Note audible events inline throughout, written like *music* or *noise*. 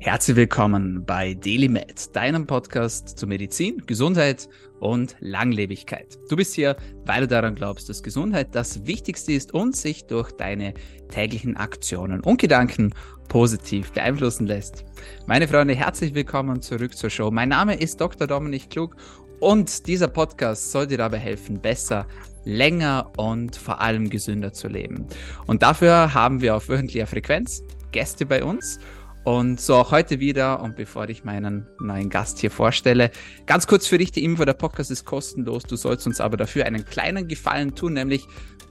Herzlich willkommen bei DailyMed, deinem Podcast zu Medizin, Gesundheit und Langlebigkeit. Du bist hier, weil du daran glaubst, dass Gesundheit das Wichtigste ist und sich durch deine täglichen Aktionen und Gedanken positiv beeinflussen lässt. Meine Freunde, herzlich willkommen zurück zur Show. Mein Name ist Dr. Dominik Klug und dieser Podcast soll dir dabei helfen, besser, länger und vor allem gesünder zu leben. Und dafür haben wir auf wöchentlicher Frequenz Gäste bei uns und so auch heute wieder. Und bevor ich meinen neuen Gast hier vorstelle, ganz kurz für dich die Info, der Podcast ist kostenlos. Du sollst uns aber dafür einen kleinen Gefallen tun, nämlich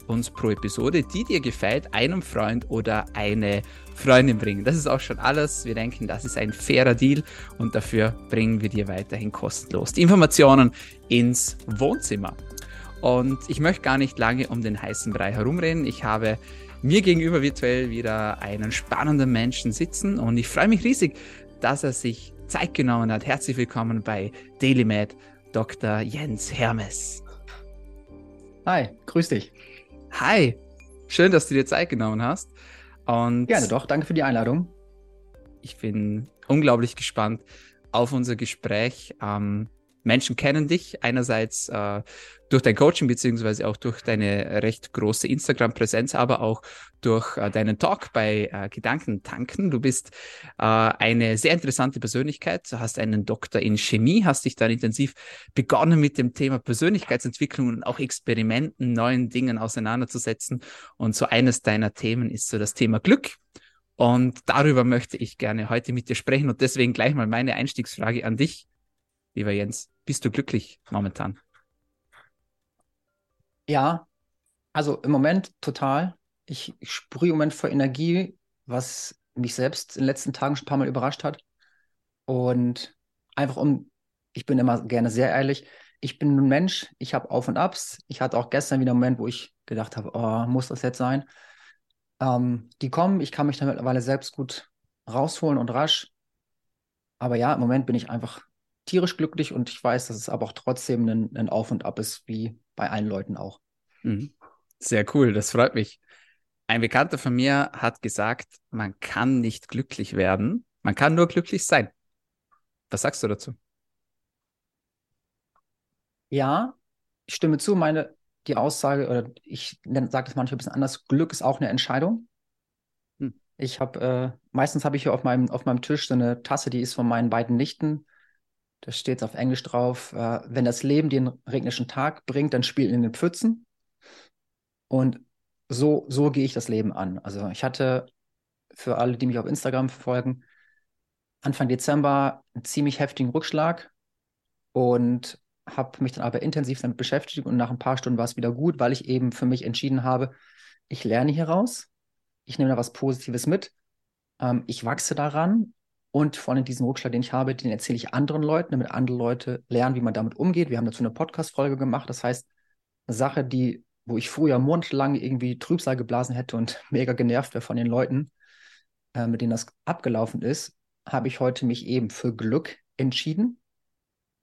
uns pro Episode, die dir gefällt, einem Freund oder eine Freundin bringen. Das ist auch schon alles. Wir denken, das ist ein fairer Deal und dafür bringen wir dir weiterhin kostenlos die Informationen ins Wohnzimmer. Und ich möchte gar nicht lange um den heißen Brei herumreden. Ich habe mir gegenüber virtuell wieder einen spannenden Menschen sitzen und ich freue mich riesig, dass er sich Zeit genommen hat. Herzlich willkommen bei DailyMed, Dr. Jens Hermes. Hi, grüß dich. Hi, schön, dass du dir Zeit genommen hast. Und Gerne doch, danke für die Einladung. Ich bin unglaublich gespannt auf unser Gespräch. Ähm, Menschen kennen dich einerseits äh, durch dein Coaching beziehungsweise auch durch deine recht große Instagram-Präsenz, aber auch durch äh, deinen Talk bei äh, Gedankentanken. Du bist äh, eine sehr interessante Persönlichkeit. Du hast einen Doktor in Chemie, hast dich dann intensiv begonnen mit dem Thema Persönlichkeitsentwicklung und auch Experimenten, neuen Dingen auseinanderzusetzen. Und so eines deiner Themen ist so das Thema Glück. Und darüber möchte ich gerne heute mit dir sprechen. Und deswegen gleich mal meine Einstiegsfrage an dich, lieber Jens. Bist du glücklich momentan? Ja, also im Moment total. Ich, ich sprühe im Moment vor Energie, was mich selbst in den letzten Tagen schon ein paar Mal überrascht hat. Und einfach um, ich bin immer gerne sehr ehrlich, ich bin ein Mensch, ich habe Auf und Abs. Ich hatte auch gestern wieder einen Moment, wo ich gedacht habe, oh, muss das jetzt sein? Ähm, die kommen, ich kann mich da mittlerweile selbst gut rausholen und rasch. Aber ja, im Moment bin ich einfach tierisch glücklich und ich weiß, dass es aber auch trotzdem ein, ein Auf und Ab ist, wie bei allen Leuten auch. Mhm. Sehr cool, das freut mich. Ein Bekannter von mir hat gesagt, man kann nicht glücklich werden, man kann nur glücklich sein. Was sagst du dazu? Ja, ich stimme zu. Meine, die Aussage, oder ich sage das manchmal ein bisschen anders, Glück ist auch eine Entscheidung. Hm. Ich habe, äh, meistens habe ich hier auf meinem, auf meinem Tisch so eine Tasse, die ist von meinen beiden Nichten. Da steht es auf Englisch drauf, äh, wenn das Leben einen regnischen Tag bringt, dann spiel in den Pfützen. Und so, so gehe ich das Leben an. Also ich hatte für alle, die mich auf Instagram verfolgen, Anfang Dezember einen ziemlich heftigen Rückschlag und habe mich dann aber intensiv damit beschäftigt und nach ein paar Stunden war es wieder gut, weil ich eben für mich entschieden habe, ich lerne hier raus, ich nehme da was Positives mit, ähm, ich wachse daran und vor allem diesen Rückschlag, den ich habe, den erzähle ich anderen Leuten, damit andere Leute lernen, wie man damit umgeht. Wir haben dazu eine Podcast-Folge gemacht. Das heißt, eine Sache, die, wo ich früher monatelang irgendwie Trübsal geblasen hätte und *laughs* mega genervt wäre von den Leuten, äh, mit denen das abgelaufen ist, habe ich heute mich eben für Glück entschieden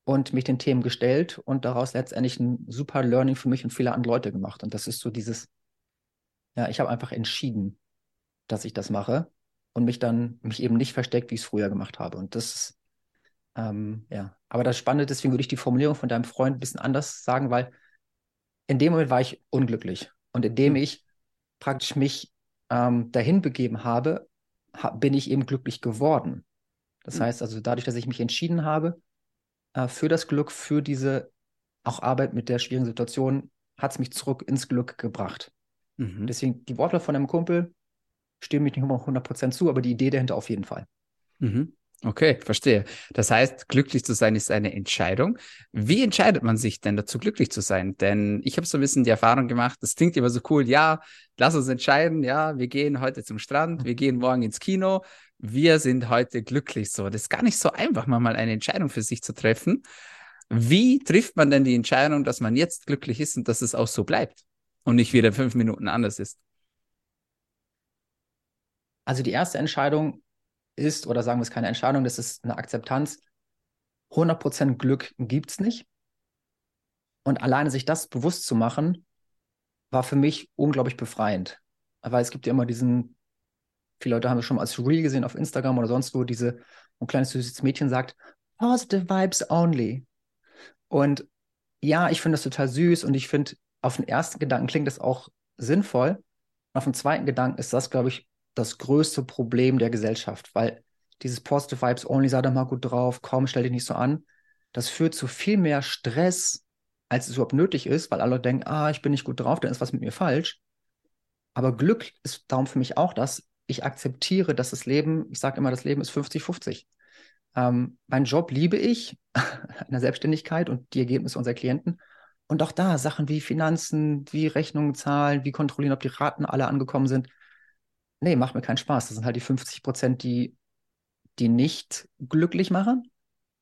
und mich den Themen gestellt und daraus letztendlich ein super Learning für mich und viele andere Leute gemacht. Und das ist so dieses, ja, ich habe einfach entschieden, dass ich das mache und mich dann, mich eben nicht versteckt, wie ich es früher gemacht habe. Und das ist, ähm, ja. Aber das Spannende, deswegen würde ich die Formulierung von deinem Freund ein bisschen anders sagen, weil in dem Moment war ich unglücklich. Und indem mhm. ich praktisch mich ähm, dahin begeben habe, ha bin ich eben glücklich geworden. Das mhm. heißt also, dadurch, dass ich mich entschieden habe äh, für das Glück, für diese auch Arbeit mit der schwierigen Situation, hat es mich zurück ins Glück gebracht. Mhm. Deswegen die Worte von einem Kumpel, stimme ich nicht immer 100% zu, aber die Idee dahinter auf jeden Fall. Mhm. Okay, verstehe. Das heißt, glücklich zu sein ist eine Entscheidung. Wie entscheidet man sich denn dazu, glücklich zu sein? Denn ich habe so ein bisschen die Erfahrung gemacht, das klingt immer so cool, ja, lass uns entscheiden, ja, wir gehen heute zum Strand, wir gehen morgen ins Kino, wir sind heute glücklich. So, das ist gar nicht so einfach, mal eine Entscheidung für sich zu treffen. Wie trifft man denn die Entscheidung, dass man jetzt glücklich ist und dass es auch so bleibt und nicht wieder fünf Minuten anders ist? Also die erste Entscheidung ist, oder sagen wir es keine Entscheidung, das ist eine Akzeptanz. 100% Glück gibt es nicht. Und alleine sich das bewusst zu machen, war für mich unglaublich befreiend. Weil es gibt ja immer diesen viele Leute haben es schon mal als Reel gesehen auf Instagram oder sonst wo, diese, ein kleines süßes Mädchen sagt, positive vibes only. Und ja, ich finde das total süß und ich finde, auf den ersten Gedanken klingt das auch sinnvoll. Auf den zweiten Gedanken ist das, glaube ich, das größte Problem der Gesellschaft, weil dieses Positive Vibes Only, sei doch mal gut drauf, komm, stell dich nicht so an, das führt zu viel mehr Stress, als es überhaupt nötig ist, weil alle denken, ah, ich bin nicht gut drauf, dann ist was mit mir falsch. Aber Glück ist darum für mich auch das, ich akzeptiere, dass das Leben, ich sage immer, das Leben ist 50-50. Ähm, meinen Job liebe ich, *laughs* in der Selbstständigkeit und die Ergebnisse unserer Klienten. Und auch da Sachen wie Finanzen, wie Rechnungen zahlen, wie kontrollieren, ob die Raten alle angekommen sind. Nee, macht mir keinen Spaß. Das sind halt die 50 Prozent, die, die nicht glücklich machen.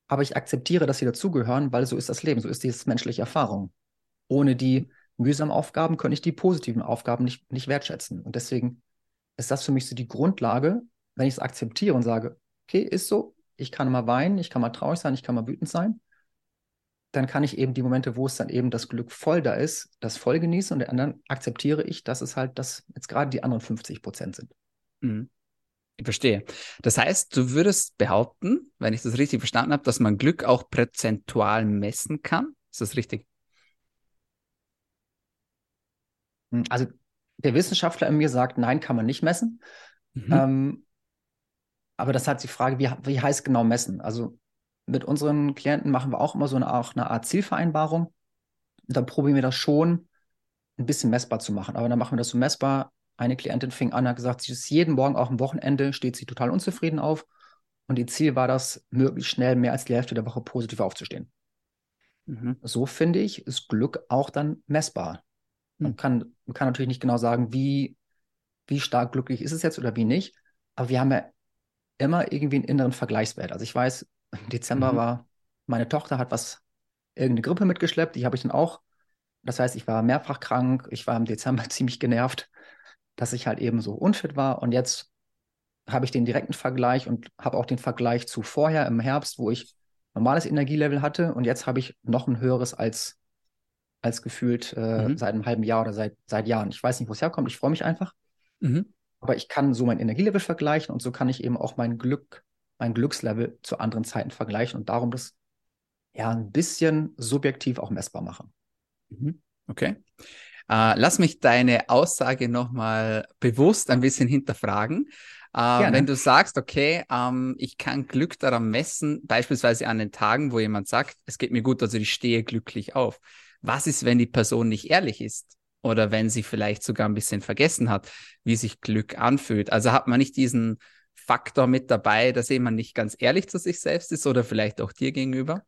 Aber ich akzeptiere, dass sie dazugehören, weil so ist das Leben, so ist diese menschliche Erfahrung. Ohne die mühsamen Aufgaben könnte ich die positiven Aufgaben nicht, nicht wertschätzen. Und deswegen ist das für mich so die Grundlage, wenn ich es akzeptiere und sage, okay, ist so, ich kann mal weinen, ich kann mal traurig sein, ich kann mal wütend sein, dann kann ich eben die Momente, wo es dann eben das Glück voll da ist, das voll genießen und den anderen akzeptiere ich, dass es halt das jetzt gerade die anderen 50 Prozent sind. Mhm. Ich verstehe. Das heißt, du würdest behaupten, wenn ich das richtig verstanden habe, dass man Glück auch prozentual messen kann. Ist das richtig? Hm, also der Wissenschaftler in mir sagt, nein, kann man nicht messen. Mhm. Ähm, aber das hat die Frage, wie, wie heißt genau messen? Also mit unseren Klienten machen wir auch immer so eine, auch eine Art Zielvereinbarung. Und dann probieren wir das schon ein bisschen messbar zu machen. Aber dann machen wir das so messbar. Eine Klientin fing an, hat gesagt, sie ist jeden Morgen, auch am Wochenende, steht sie total unzufrieden auf. Und ihr Ziel war das, möglichst schnell mehr als die Hälfte der Woche positiv aufzustehen. Mhm. So finde ich, ist Glück auch dann messbar. Man, mhm. kann, man kann natürlich nicht genau sagen, wie, wie stark glücklich ist es jetzt oder wie nicht. Aber wir haben ja immer irgendwie einen inneren Vergleichswert. Also ich weiß, im Dezember mhm. war, meine Tochter hat was, irgendeine Grippe mitgeschleppt, die habe ich dann auch. Das heißt, ich war mehrfach krank, ich war im Dezember *laughs* ziemlich genervt, dass ich halt eben so unfit war. Und jetzt habe ich den direkten Vergleich und habe auch den Vergleich zu vorher im Herbst, wo ich normales Energielevel hatte und jetzt habe ich noch ein höheres als, als gefühlt äh, mhm. seit einem halben Jahr oder seit, seit Jahren. Ich weiß nicht, wo es herkommt, ich freue mich einfach. Mhm. Aber ich kann so mein Energielevel vergleichen und so kann ich eben auch mein Glück, mein Glückslevel zu anderen Zeiten vergleichen und darum das ja ein bisschen subjektiv auch messbar machen. Mhm. Okay. Äh, lass mich deine Aussage nochmal bewusst ein bisschen hinterfragen. Äh, wenn du sagst, okay, ähm, ich kann Glück daran messen, beispielsweise an den Tagen, wo jemand sagt, es geht mir gut, also ich stehe glücklich auf. Was ist, wenn die Person nicht ehrlich ist? oder wenn sie vielleicht sogar ein bisschen vergessen hat, wie sich Glück anfühlt. Also hat man nicht diesen Faktor mit dabei, dass jemand nicht ganz ehrlich zu sich selbst ist oder vielleicht auch dir gegenüber?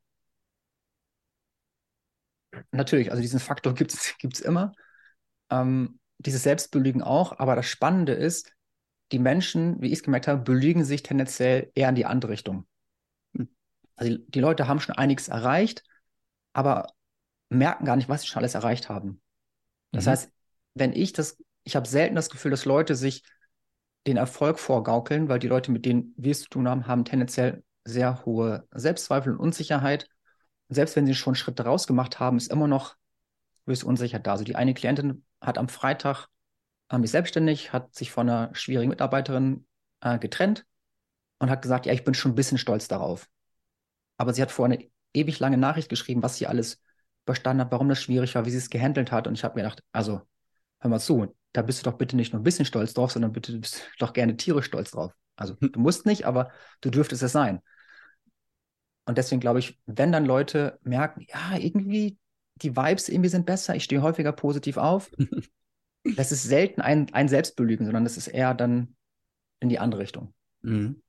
Natürlich, also diesen Faktor gibt es immer. Ähm, dieses Selbstbelügen auch, aber das Spannende ist, die Menschen, wie ich es gemerkt habe, belügen sich tendenziell eher in die andere Richtung. Hm. Also die Leute haben schon einiges erreicht, aber merken gar nicht, was sie schon alles erreicht haben. Das mhm. heißt, wenn ich das, ich habe selten das Gefühl, dass Leute sich den Erfolg vorgaukeln, weil die Leute, mit denen wir es zu tun haben, haben tendenziell sehr hohe Selbstzweifel und Unsicherheit. Und selbst wenn sie schon Schritte rausgemacht haben, ist immer noch gewisse Unsicherheit da. Also die eine Klientin hat am Freitag ähm, ist selbstständig, hat sich von einer schwierigen Mitarbeiterin äh, getrennt und hat gesagt, ja, ich bin schon ein bisschen stolz darauf. Aber sie hat vor eine ewig lange Nachricht geschrieben, was sie alles überstanden hat, warum das schwierig war, wie sie es gehandelt hat. Und ich habe mir gedacht, also, hör mal zu, da bist du doch bitte nicht nur ein bisschen stolz drauf, sondern bitte bist du doch gerne tierisch stolz drauf. Also, hm. du musst nicht, aber du dürftest es sein. Und deswegen glaube ich, wenn dann Leute merken, ja, irgendwie die Vibes irgendwie sind besser, ich stehe häufiger positiv auf, *laughs* das ist selten ein, ein Selbstbelügen, sondern das ist eher dann in die andere Richtung. Mhm.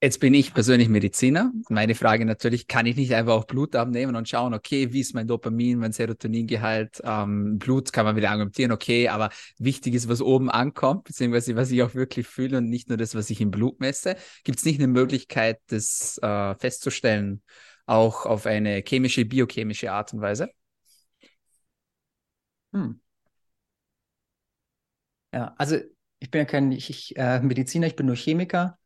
Jetzt bin ich persönlich Mediziner. Meine Frage natürlich, kann ich nicht einfach auch Blut abnehmen und schauen, okay, wie ist mein Dopamin, mein Serotoningehalt? Ähm, Blut kann man wieder argumentieren, okay, aber wichtig ist, was oben ankommt, beziehungsweise was ich auch wirklich fühle und nicht nur das, was ich im Blut messe. Gibt es nicht eine Möglichkeit, das äh, festzustellen, auch auf eine chemische, biochemische Art und Weise? Hm. Ja, also ich bin ja kein ich, äh, Mediziner, ich bin nur Chemiker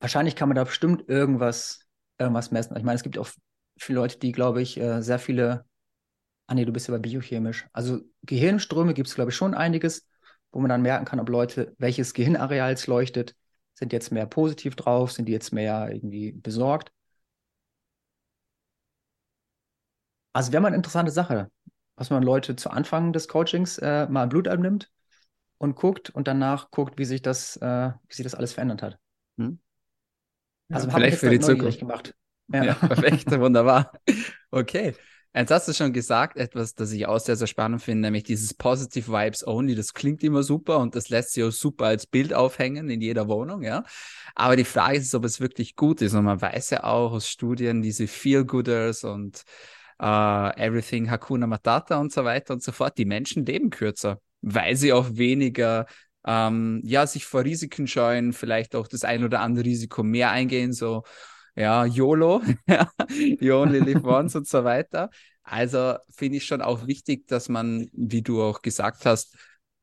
wahrscheinlich kann man da bestimmt irgendwas, irgendwas messen. Ich meine, es gibt auch viele Leute, die, glaube ich, äh, sehr viele. Ah, nee, du bist ja bei biochemisch. Also Gehirnströme gibt es, glaube ich, schon einiges. wo man dann merken kann, ob Leute, welches Gehirnareal es leuchtet, sind jetzt mehr positiv drauf, sind die jetzt mehr irgendwie besorgt. Also wäre mal eine interessante Sache, was man Leute zu Anfang des Coachings äh, mal Blut abnimmt und guckt und danach guckt, wie sich das, äh, wie sich das alles verändert hat. Hm? Also ja, vielleicht für die Zukunft gemacht. Ja, ja *laughs* perfekt, wunderbar. Okay. Jetzt hast du schon gesagt, etwas, das ich auch sehr, sehr spannend finde, nämlich dieses Positive Vibes Only. Das klingt immer super und das lässt sich auch super als Bild aufhängen in jeder Wohnung, ja. Aber die Frage ist, ob es wirklich gut ist. Und man weiß ja auch aus Studien, diese Feel-Gooders und uh, Everything Hakuna Matata und so weiter und so fort, die Menschen leben kürzer, weil sie auch weniger ähm, ja, sich vor Risiken scheuen, vielleicht auch das ein oder andere Risiko mehr eingehen, so ja, YOLO, *laughs* you only live once und so weiter. Also finde ich schon auch wichtig, dass man, wie du auch gesagt hast,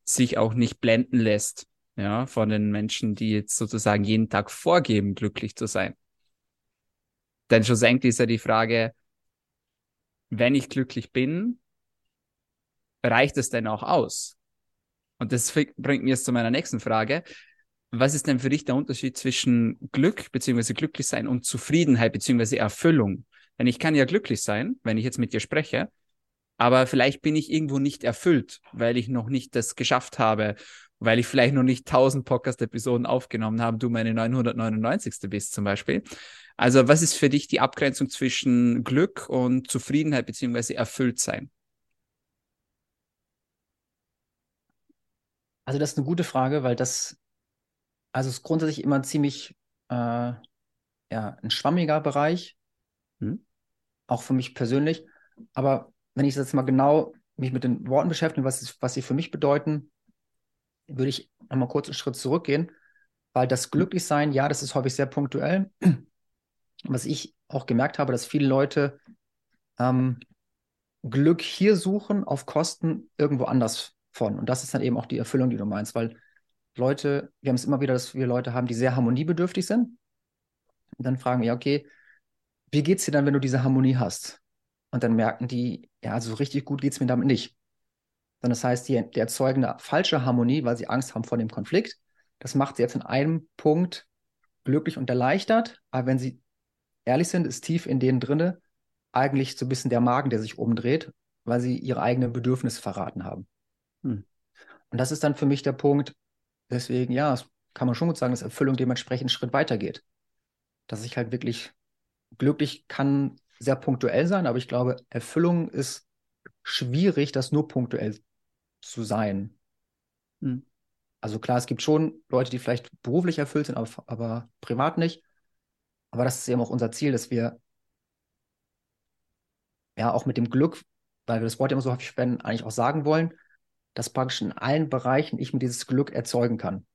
sich auch nicht blenden lässt, ja, von den Menschen, die jetzt sozusagen jeden Tag vorgeben, glücklich zu sein. Denn schlussendlich ist ja die Frage, wenn ich glücklich bin, reicht es denn auch aus? Und das bringt mir jetzt zu meiner nächsten Frage. Was ist denn für dich der Unterschied zwischen Glück bzw. glücklich sein und Zufriedenheit bzw. Erfüllung? Denn ich kann ja glücklich sein, wenn ich jetzt mit dir spreche, aber vielleicht bin ich irgendwo nicht erfüllt, weil ich noch nicht das geschafft habe, weil ich vielleicht noch nicht 1000 Podcast-Episoden aufgenommen habe, du meine 999. bist zum Beispiel. Also was ist für dich die Abgrenzung zwischen Glück und Zufriedenheit bzw. erfüllt Also das ist eine gute Frage, weil das also es ist grundsätzlich immer ziemlich äh, ja, ein schwammiger Bereich, hm? auch für mich persönlich. Aber wenn ich jetzt mal genau mich mit den Worten beschäftige, was, was sie für mich bedeuten, würde ich einmal kurz einen Schritt zurückgehen, weil das Glücklichsein, ja, das ist häufig sehr punktuell. *clears throat* Was ich auch gemerkt habe, dass viele Leute ähm, Glück hier suchen auf Kosten irgendwo anders von. Und das ist dann eben auch die Erfüllung, die du meinst, weil Leute, wir haben es immer wieder, dass wir Leute haben, die sehr harmoniebedürftig sind. Und dann fragen wir, okay, wie geht es dir dann, wenn du diese Harmonie hast? Und dann merken die, ja, so richtig gut geht es mir damit nicht. Dann das heißt, die, die erzeugen eine falsche Harmonie, weil sie Angst haben vor dem Konflikt. Das macht sie jetzt in einem Punkt glücklich und erleichtert. Aber wenn sie ehrlich sind, ist tief in denen drinne eigentlich so ein bisschen der Magen, der sich umdreht, weil sie ihre eigenen Bedürfnisse verraten haben. Hm. Und das ist dann für mich der Punkt, Deswegen, ja, kann man schon gut sagen, dass Erfüllung dementsprechend einen Schritt weiter geht. Dass ich halt wirklich glücklich kann sehr punktuell sein, aber ich glaube, Erfüllung ist schwierig, das nur punktuell zu sein. Hm. Also klar, es gibt schon Leute, die vielleicht beruflich erfüllt sind, aber, aber privat nicht. Aber das ist eben auch unser Ziel, dass wir ja auch mit dem Glück, weil wir das Wort immer so häufig spenden, eigentlich auch sagen wollen, dass praktisch in allen Bereichen ich mir dieses Glück erzeugen kann.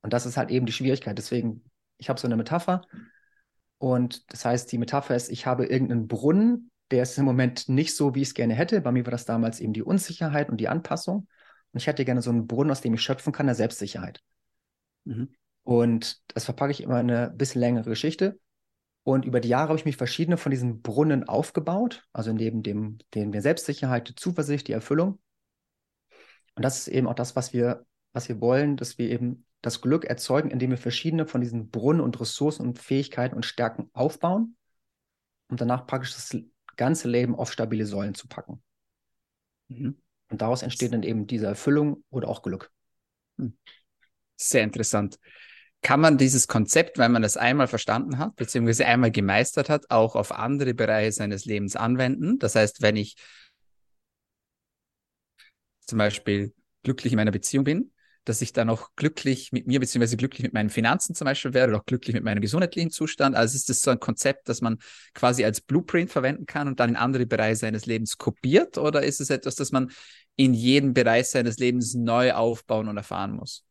Und das ist halt eben die Schwierigkeit. Deswegen, ich habe so eine Metapher. Und das heißt, die Metapher ist, ich habe irgendeinen Brunnen, der ist im Moment nicht so, wie ich es gerne hätte. Bei mir war das damals eben die Unsicherheit und die Anpassung. Und ich hätte gerne so einen Brunnen, aus dem ich schöpfen kann, der Selbstsicherheit. Mhm. Und das verpacke ich immer in eine bisschen längere Geschichte. Und über die Jahre habe ich mich verschiedene von diesen Brunnen aufgebaut, also neben dem, den der Selbstsicherheit, die Zuversicht, die Erfüllung. Und das ist eben auch das, was wir, was wir wollen, dass wir eben das Glück erzeugen, indem wir verschiedene von diesen Brunnen und Ressourcen und Fähigkeiten und Stärken aufbauen, um danach praktisch das ganze Leben auf stabile Säulen zu packen. Mhm. Und daraus entsteht dann eben diese Erfüllung oder auch Glück. Hm. Sehr interessant. Kann man dieses Konzept, wenn man das einmal verstanden hat, beziehungsweise einmal gemeistert hat, auch auf andere Bereiche seines Lebens anwenden? Das heißt, wenn ich zum Beispiel glücklich in meiner Beziehung bin, dass ich dann auch glücklich mit mir beziehungsweise glücklich mit meinen Finanzen zum Beispiel wäre oder auch glücklich mit meinem gesundheitlichen Zustand. Also ist das so ein Konzept, das man quasi als Blueprint verwenden kann und dann in andere Bereiche seines Lebens kopiert oder ist es etwas, das man in jedem Bereich seines Lebens neu aufbauen und erfahren muss?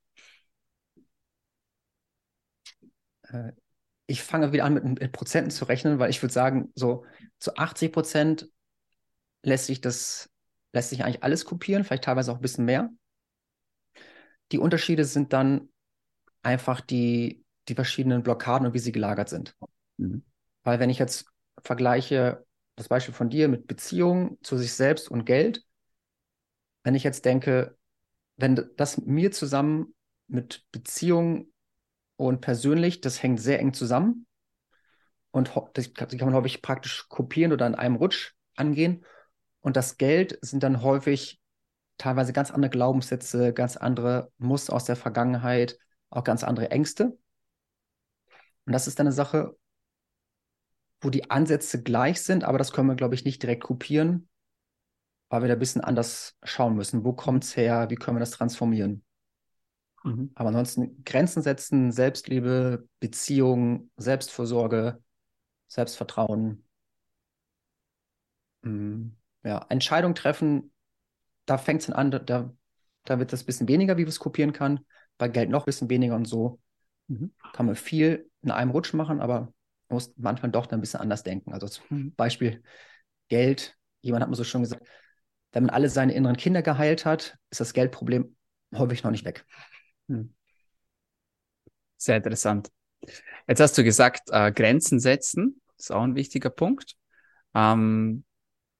Äh, ich fange wieder an, mit, mit Prozenten zu rechnen, weil ich würde sagen, so zu 80 Prozent lässt sich das lässt sich eigentlich alles kopieren, vielleicht teilweise auch ein bisschen mehr. Die Unterschiede sind dann einfach die, die verschiedenen Blockaden und wie sie gelagert sind. Mhm. Weil wenn ich jetzt vergleiche, das Beispiel von dir mit Beziehungen zu sich selbst und Geld, wenn ich jetzt denke, wenn das mir zusammen mit Beziehung und persönlich, das hängt sehr eng zusammen. Und das kann man häufig praktisch kopieren oder in einem Rutsch angehen. Und das Geld sind dann häufig teilweise ganz andere Glaubenssätze, ganz andere Muster aus der Vergangenheit, auch ganz andere Ängste. Und das ist dann eine Sache, wo die Ansätze gleich sind, aber das können wir, glaube ich, nicht direkt kopieren, weil wir da ein bisschen anders schauen müssen. Wo kommt es her? Wie können wir das transformieren? Mhm. Aber ansonsten Grenzen setzen, Selbstliebe, Beziehung, Selbstvorsorge, Selbstvertrauen. Mhm. Ja, Entscheidung treffen, da fängt es an, da, da wird das ein bisschen weniger, wie wir es kopieren kann. Bei Geld noch ein bisschen weniger und so. Mhm. Kann man viel in einem Rutsch machen, aber muss manchmal doch ein bisschen anders denken. Also zum mhm. Beispiel Geld. Jemand hat mir so schon gesagt, wenn man alle seine inneren Kinder geheilt hat, ist das Geldproblem häufig noch nicht weg. Mhm. Sehr interessant. Jetzt hast du gesagt, äh, Grenzen setzen, ist auch ein wichtiger Punkt. Ähm,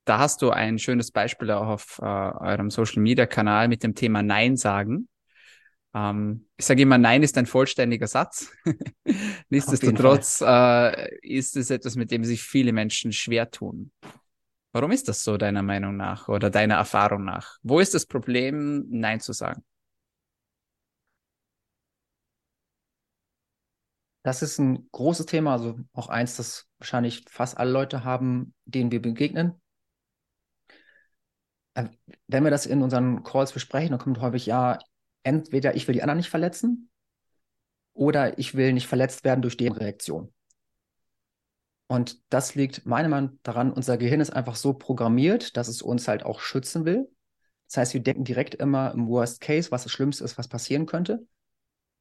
da hast du ein schönes Beispiel auch auf äh, eurem Social Media Kanal mit dem Thema Nein sagen. Ähm, ich sage immer, Nein ist ein vollständiger Satz. *laughs* Nichtsdestotrotz äh, ist es etwas, mit dem sich viele Menschen schwer tun. Warum ist das so, deiner Meinung nach oder deiner Erfahrung nach? Wo ist das Problem, Nein zu sagen? Das ist ein großes Thema, also auch eins, das wahrscheinlich fast alle Leute haben, denen wir begegnen. Äh, wenn wir das in unseren Calls besprechen, dann kommt häufig, ja, entweder ich will die anderen nicht verletzen oder ich will nicht verletzt werden durch deren Reaktion. Und das liegt meiner Meinung nach daran, unser Gehirn ist einfach so programmiert, dass es uns halt auch schützen will. Das heißt, wir denken direkt immer im Worst Case, was das Schlimmste ist, was passieren könnte.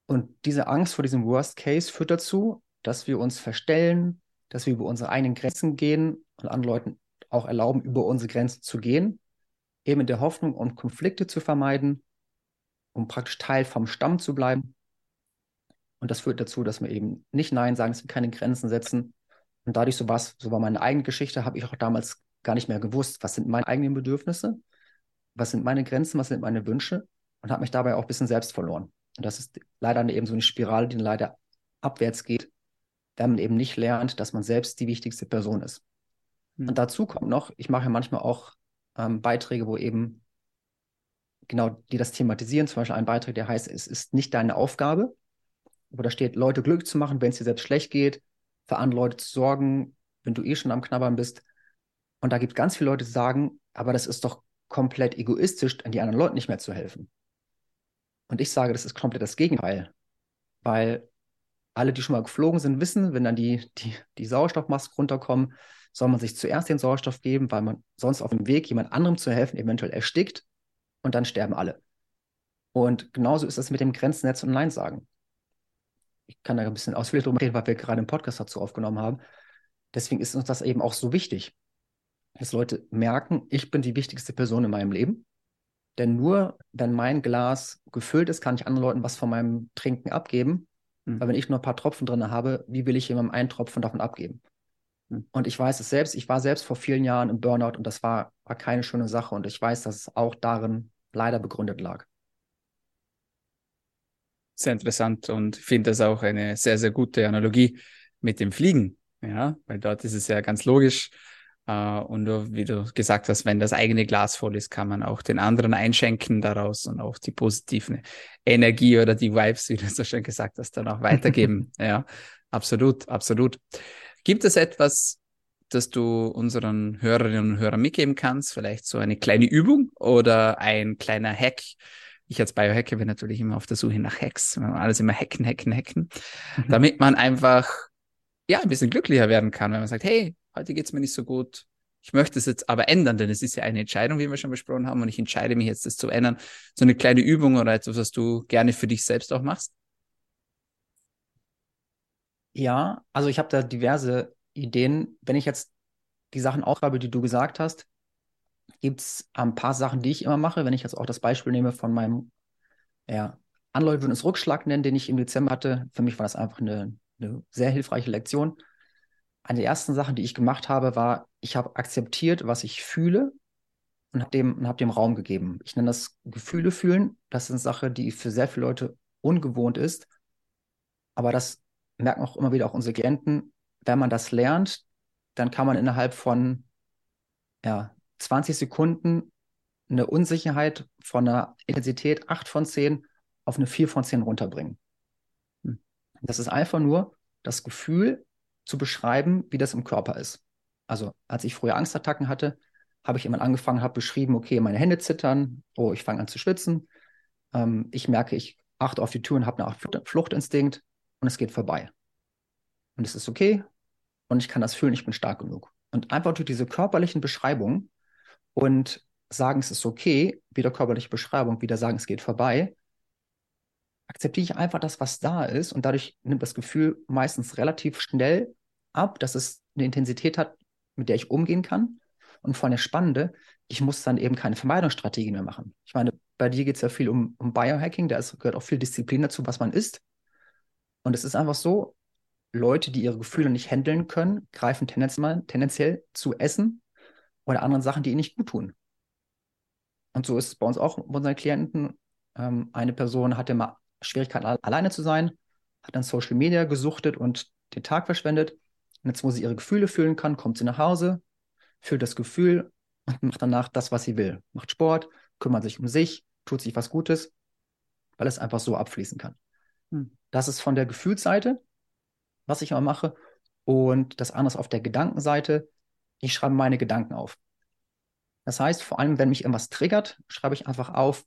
Und diese Angst vor diesem Worst Case führt dazu, dass wir uns verstellen, dass wir über unsere eigenen Grenzen gehen und anderen Leuten auch erlauben, über unsere Grenzen zu gehen, eben in der Hoffnung, um Konflikte zu vermeiden um praktisch Teil vom Stamm zu bleiben. Und das führt dazu, dass wir eben nicht Nein sagen, dass wir keine Grenzen setzen. Und dadurch, so, was, so war meine eigene Geschichte, habe ich auch damals gar nicht mehr gewusst, was sind meine eigenen Bedürfnisse, was sind meine Grenzen, was sind meine Wünsche und habe mich dabei auch ein bisschen selbst verloren. Und das ist leider eben so eine Spirale, die leider abwärts geht, wenn man eben nicht lernt, dass man selbst die wichtigste Person ist. Mhm. Und dazu kommt noch, ich mache ja manchmal auch ähm, Beiträge, wo eben genau, die das thematisieren. Zum Beispiel ein Beitrag, der heißt, es ist nicht deine Aufgabe, wo da steht, Leute glücklich zu machen, wenn es dir selbst schlecht geht, für andere Leute zu sorgen, wenn du eh schon am Knabbern bist. Und da gibt es ganz viele Leute, die sagen, aber das ist doch komplett egoistisch, an die anderen Leuten nicht mehr zu helfen. Und ich sage, das ist komplett das Gegenteil. Weil alle, die schon mal geflogen sind, wissen, wenn dann die, die, die Sauerstoffmasken runterkommen, soll man sich zuerst den Sauerstoff geben, weil man sonst auf dem Weg, jemand anderem zu helfen, eventuell erstickt und dann sterben alle. Und genauso ist es mit dem Grenznetz und Nein sagen. Ich kann da ein bisschen ausführlich drüber reden, weil wir gerade einen Podcast dazu aufgenommen haben. Deswegen ist uns das eben auch so wichtig, dass Leute merken, ich bin die wichtigste Person in meinem Leben. Denn nur wenn mein Glas gefüllt ist, kann ich anderen Leuten was von meinem Trinken abgeben. Mhm. Weil wenn ich nur ein paar Tropfen drin habe, wie will ich jemandem einen Tropfen davon abgeben? Mhm. Und ich weiß es selbst, ich war selbst vor vielen Jahren im Burnout und das war, war keine schöne Sache. Und ich weiß, dass es auch darin leider begründet lag. Sehr interessant und finde das auch eine sehr, sehr gute Analogie mit dem Fliegen. Ja, weil dort ist es ja ganz logisch. Uh, und wie du gesagt hast, wenn das eigene Glas voll ist, kann man auch den anderen einschenken daraus und auch die positive Energie oder die Vibes, wie du so schön gesagt hast, dann auch weitergeben. *laughs* ja, absolut, absolut. Gibt es etwas, das du unseren Hörerinnen und Hörern mitgeben kannst? Vielleicht so eine kleine Übung oder ein kleiner Hack? Ich als Biohacker bin natürlich immer auf der Suche nach Hacks. Alles immer hacken, hacken, hacken. Mhm. Damit man einfach, ja, ein bisschen glücklicher werden kann, wenn man sagt, hey, heute geht's mir nicht so gut. Ich möchte es jetzt aber ändern, denn es ist ja eine Entscheidung, wie wir schon besprochen haben, und ich entscheide mich jetzt, das zu ändern. So eine kleine Übung oder etwas, was du gerne für dich selbst auch machst? Ja, also ich habe da diverse Ideen. Wenn ich jetzt die Sachen aufschreibe, die du gesagt hast, gibt es ein paar Sachen, die ich immer mache. Wenn ich jetzt auch das Beispiel nehme von meinem, ja, würden es Rückschlag nennen, den ich im Dezember hatte. Für mich war das einfach eine, eine sehr hilfreiche Lektion. Eine der ersten Sachen, die ich gemacht habe, war, ich habe akzeptiert, was ich fühle. und habe dem, hab dem Raum gegeben. Ich nenne das Gefühle fühlen. Das ist eine Sache, die für sehr viele Leute ungewohnt ist. Aber das merken auch immer wieder auch unsere Klienten. Wenn man das lernt, dann kann man innerhalb von ja, 20 Sekunden eine Unsicherheit von einer Intensität 8 von 10 auf eine 4 von 10 runterbringen. Hm. Das ist einfach nur das Gefühl zu beschreiben, wie das im Körper ist. Also als ich früher Angstattacken hatte, habe ich jemand angefangen, habe beschrieben, okay, meine Hände zittern, oh, ich fange an zu schwitzen. Ähm, ich merke, ich achte auf die Tür und habe eine Fluchtinstinkt und es geht vorbei. Und es ist okay und ich kann das fühlen, ich bin stark genug. Und einfach durch diese körperlichen Beschreibungen und sagen, es ist okay, wieder körperliche Beschreibung, wieder sagen, es geht vorbei, akzeptiere ich einfach das, was da ist und dadurch nimmt das Gefühl meistens relativ schnell ab, dass es eine Intensität hat, mit der ich umgehen kann. Und vor allem das Spannende, ich muss dann eben keine Vermeidungsstrategie mehr machen. Ich meine, bei dir geht es ja viel um, um Biohacking, da ist, gehört auch viel Disziplin dazu, was man isst. Und es ist einfach so, Leute, die ihre Gefühle nicht handeln können, greifen tendenziell, tendenziell zu Essen oder anderen Sachen, die ihnen nicht gut tun. Und so ist es bei uns auch bei unseren Klienten. Ähm, eine Person hatte mal Schwierigkeiten, alleine zu sein, hat dann Social Media gesuchtet und den Tag verschwendet. Und jetzt, wo sie ihre Gefühle fühlen kann, kommt sie nach Hause, fühlt das Gefühl und macht danach das, was sie will. Macht Sport, kümmert sich um sich, tut sich was Gutes, weil es einfach so abfließen kann. Hm. Das ist von der Gefühlsseite, was ich immer mache. Und das andere ist auf der Gedankenseite. Ich schreibe meine Gedanken auf. Das heißt, vor allem, wenn mich irgendwas triggert, schreibe ich einfach auf,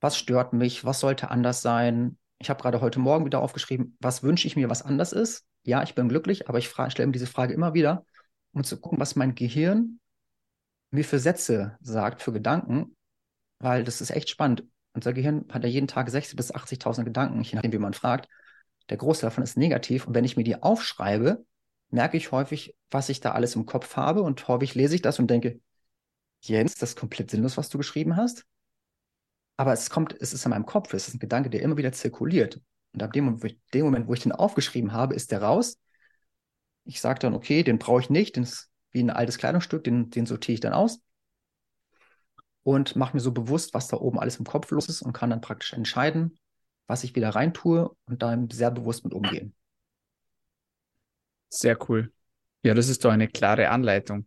was stört mich, was sollte anders sein. Ich habe gerade heute Morgen wieder aufgeschrieben, was wünsche ich mir, was anders ist. Ja, ich bin glücklich, aber ich stelle mir diese Frage immer wieder, um zu gucken, was mein Gehirn mir für Sätze sagt, für Gedanken, weil das ist echt spannend. Unser Gehirn hat ja jeden Tag 60.000 bis 80.000 Gedanken, je nachdem, wie man fragt. Der Großteil davon ist negativ. Und wenn ich mir die aufschreibe, merke ich häufig, was ich da alles im Kopf habe. Und häufig lese ich das und denke, Jens, das ist komplett sinnlos, was du geschrieben hast. Aber es kommt, es ist in meinem Kopf, es ist ein Gedanke, der immer wieder zirkuliert. Und ab dem Moment, wo ich, dem Moment, wo ich den aufgeschrieben habe, ist der raus. Ich sage dann, okay, den brauche ich nicht, den ist wie ein altes Kleidungsstück, den, den sortiere ich dann aus und mache mir so bewusst, was da oben alles im Kopf los ist und kann dann praktisch entscheiden, was ich wieder reintue und dann sehr bewusst mit umgehen. Sehr cool. Ja, das ist doch eine klare Anleitung.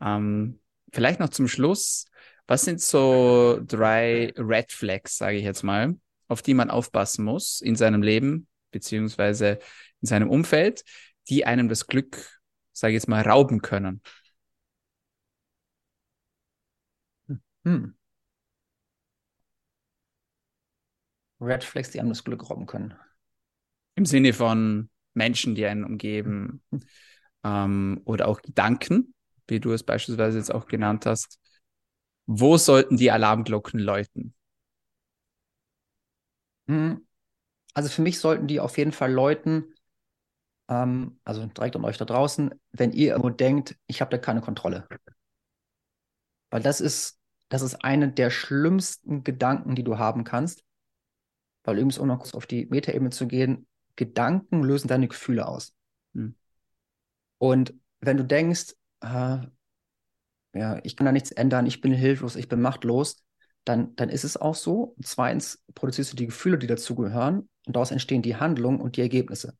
Ähm, vielleicht noch zum Schluss, was sind so drei Red Flags, sage ich jetzt mal, auf die man aufpassen muss in seinem Leben beziehungsweise in seinem Umfeld, die einem das Glück, sage ich jetzt mal, rauben können? Hm. Red Flags, die einem das Glück rauben können. Im Sinne von Menschen, die einen umgeben hm. *laughs* ähm, oder auch Gedanken, wie du es beispielsweise jetzt auch genannt hast. Wo sollten die Alarmglocken läuten? Hm. Also für mich sollten die auf jeden Fall läuten, ähm, also direkt an euch da draußen, wenn ihr irgendwo denkt, ich habe da keine Kontrolle. Weil das ist, das ist eine der schlimmsten Gedanken, die du haben kannst. Weil übrigens, um noch kurz auf die Metaebene zu gehen, Gedanken lösen deine Gefühle aus. Hm. Und wenn du denkst, äh, ja, ich kann da nichts ändern, ich bin hilflos, ich bin machtlos, dann, dann ist es auch so. Und zweitens produzierst du die Gefühle, die dazugehören, und daraus entstehen die Handlungen und die Ergebnisse.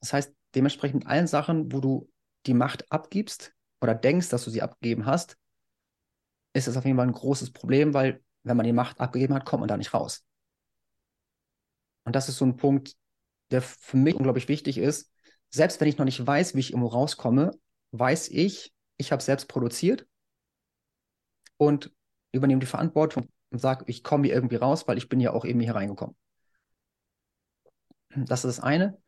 Das heißt, dementsprechend allen Sachen, wo du die Macht abgibst oder denkst, dass du sie abgegeben hast, ist es auf jeden Fall ein großes Problem, weil wenn man die Macht abgegeben hat, kommt man da nicht raus. Und das ist so ein Punkt, der für mich unglaublich wichtig ist. Selbst wenn ich noch nicht weiß, wie ich irgendwo rauskomme, weiß ich, ich habe selbst produziert und übernehme die Verantwortung und sage, ich komme hier irgendwie raus, weil ich bin ja auch eben hier reingekommen. Das ist das eine.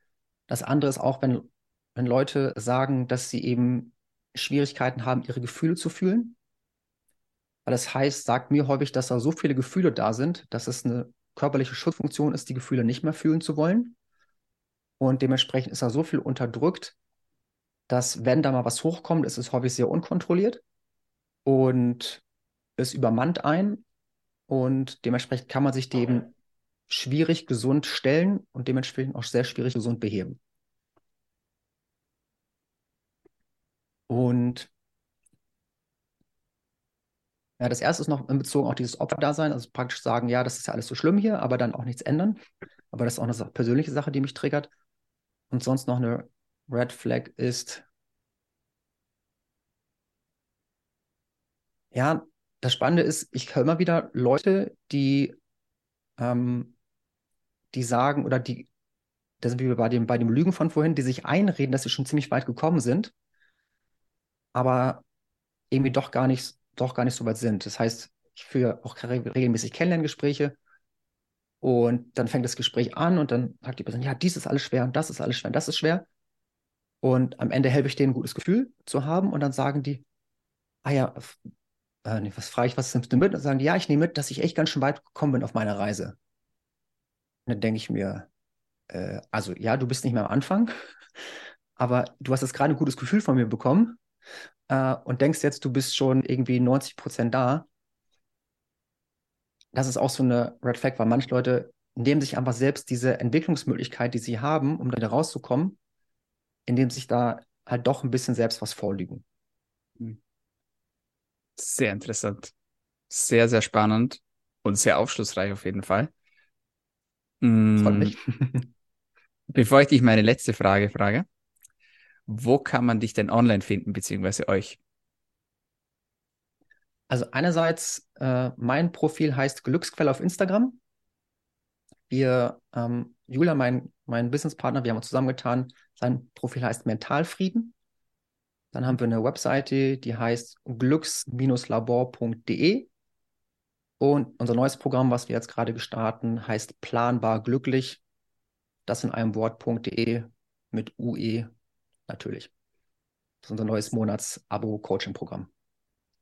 Das andere ist auch, wenn, wenn Leute sagen, dass sie eben Schwierigkeiten haben, ihre Gefühle zu fühlen. Weil das heißt, sagt mir häufig, dass da so viele Gefühle da sind, dass es eine körperliche Schutzfunktion ist, die Gefühle nicht mehr fühlen zu wollen. Und dementsprechend ist da so viel unterdrückt, dass wenn da mal was hochkommt, ist es häufig sehr unkontrolliert und es übermannt ein und dementsprechend kann man sich dem schwierig gesund stellen und dementsprechend auch sehr schwierig gesund beheben. Und Ja, das erste ist noch in Bezug auf dieses Opferdasein, also praktisch sagen, ja, das ist ja alles so schlimm hier, aber dann auch nichts ändern. Aber das ist auch eine persönliche Sache, die mich triggert. Und sonst noch eine Red Flag ist, ja, das Spannende ist, ich höre immer wieder Leute, die, ähm, die sagen oder die, da sind wir bei dem, bei dem Lügen von vorhin, die sich einreden, dass sie schon ziemlich weit gekommen sind, aber irgendwie doch gar nicht doch gar nicht so weit sind. Das heißt, ich führe auch regelmäßig Kennenlerngespräche und dann fängt das Gespräch an und dann sagt die Person, ja, dies ist alles schwer und das ist alles schwer und das ist schwer. Und am Ende helfe ich denen, ein gutes Gefühl zu haben und dann sagen die, ah ja, äh, nee, was frage ich, was nimmst du mit? Und dann sagen die, ja, ich nehme mit, dass ich echt ganz schön weit gekommen bin auf meiner Reise. Und dann denke ich mir, äh, also ja, du bist nicht mehr am Anfang, *laughs* aber du hast jetzt gerade ein gutes Gefühl von mir bekommen äh, und denkst jetzt, du bist schon irgendwie 90 Prozent da, das ist auch so eine Red Flag, weil manche Leute nehmen sich einfach selbst diese Entwicklungsmöglichkeit, die sie haben, um da rauszukommen, indem sich da halt doch ein bisschen selbst was vorlügen. Hm. Sehr interessant. Sehr, sehr spannend und sehr aufschlussreich auf jeden Fall. Freut mich. Hm. *laughs* Bevor ich dich meine letzte Frage frage, wo kann man dich denn online finden, beziehungsweise euch? Also einerseits, äh, mein Profil heißt Glücksquelle auf Instagram. Wir, ähm, Julia, mein, mein Businesspartner, wir haben uns zusammengetan. Sein Profil heißt Mentalfrieden. Dann haben wir eine Webseite, die heißt glücks-labor.de. Und unser neues Programm, was wir jetzt gerade gestarten, heißt Planbar Glücklich. Das in einem Wort.de mit UE natürlich. Das ist unser neues Monats-Abo-Coaching-Programm.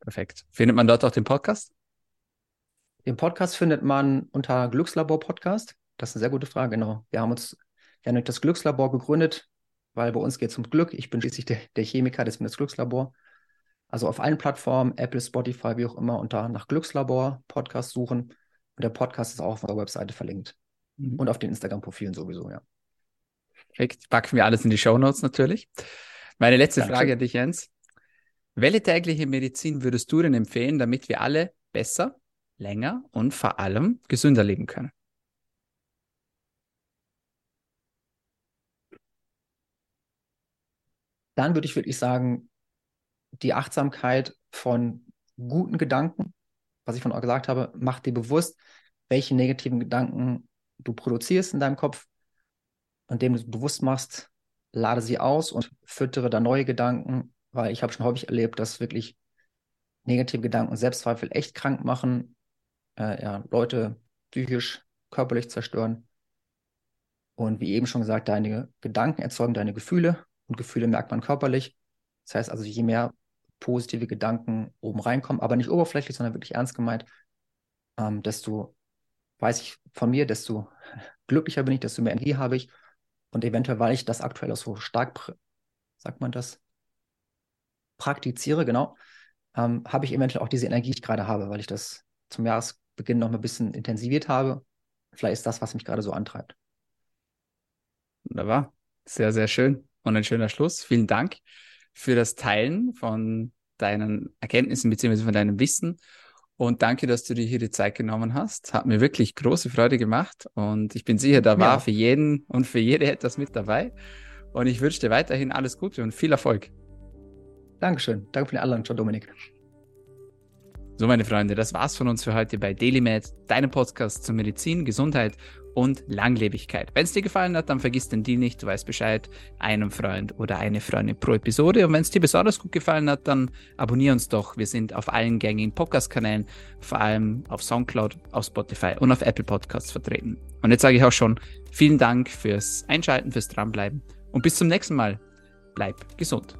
Perfekt. Findet man dort auch den Podcast? Den Podcast findet man unter Glückslabor Podcast. Das ist eine sehr gute Frage, genau. Wir haben uns ja nicht das Glückslabor gegründet, weil bei uns geht es um Glück. Ich bin schließlich der, der Chemiker, das das Glückslabor. Also auf allen Plattformen, Apple, Spotify, wie auch immer, unter nach Glückslabor Podcast suchen. Und der Podcast ist auch auf unserer Webseite verlinkt. Mhm. Und auf den Instagram-Profilen sowieso, ja. Perfekt. Packen wir alles in die Show Notes natürlich. Meine letzte Danke. Frage an dich, Jens. Welche tägliche Medizin würdest du denn empfehlen, damit wir alle besser, länger und vor allem gesünder leben können? Dann würde ich wirklich sagen, die Achtsamkeit von guten Gedanken, was ich von euch gesagt habe, mach dir bewusst, welche negativen Gedanken du produzierst in deinem Kopf indem du bewusst machst, lade sie aus und füttere da neue Gedanken, weil ich habe schon häufig erlebt, dass wirklich negative Gedanken und Selbstzweifel echt krank machen, äh, ja, Leute psychisch, körperlich zerstören. Und wie eben schon gesagt, deine Gedanken erzeugen deine Gefühle und Gefühle merkt man körperlich. Das heißt also, je mehr positive Gedanken oben reinkommen, aber nicht oberflächlich, sondern wirklich ernst gemeint, ähm, desto, weiß ich von mir, desto *laughs* glücklicher bin ich, desto mehr Energie habe ich und eventuell, weil ich das aktuell auch so stark, sagt man das, praktiziere, genau, ähm, habe ich eventuell auch diese Energie, die ich gerade habe, weil ich das zum Jahresbeginn noch mal ein bisschen intensiviert habe. Vielleicht ist das, was mich gerade so antreibt. Wunderbar. Sehr, sehr schön. Und ein schöner Schluss. Vielen Dank für das Teilen von deinen Erkenntnissen bzw. von deinem Wissen und danke, dass du dir hier die Zeit genommen hast. Hat mir wirklich große Freude gemacht. Und ich bin sicher, da war ja. für jeden und für jede etwas mit dabei. Und ich wünsche dir weiterhin alles Gute und viel Erfolg. Dankeschön. Danke für die Einladung, Dominik. So, meine Freunde, das war's von uns für heute bei DailyMed, deinem Podcast zur Medizin, Gesundheit und Langlebigkeit. Wenn es dir gefallen hat, dann vergiss den Deal nicht, du weißt Bescheid, einem Freund oder eine Freundin pro Episode. Und wenn es dir besonders gut gefallen hat, dann abonniere uns doch. Wir sind auf allen gängigen Podcast-Kanälen, vor allem auf Soundcloud, auf Spotify und auf Apple Podcasts vertreten. Und jetzt sage ich auch schon vielen Dank fürs Einschalten, fürs Dranbleiben und bis zum nächsten Mal. Bleib gesund.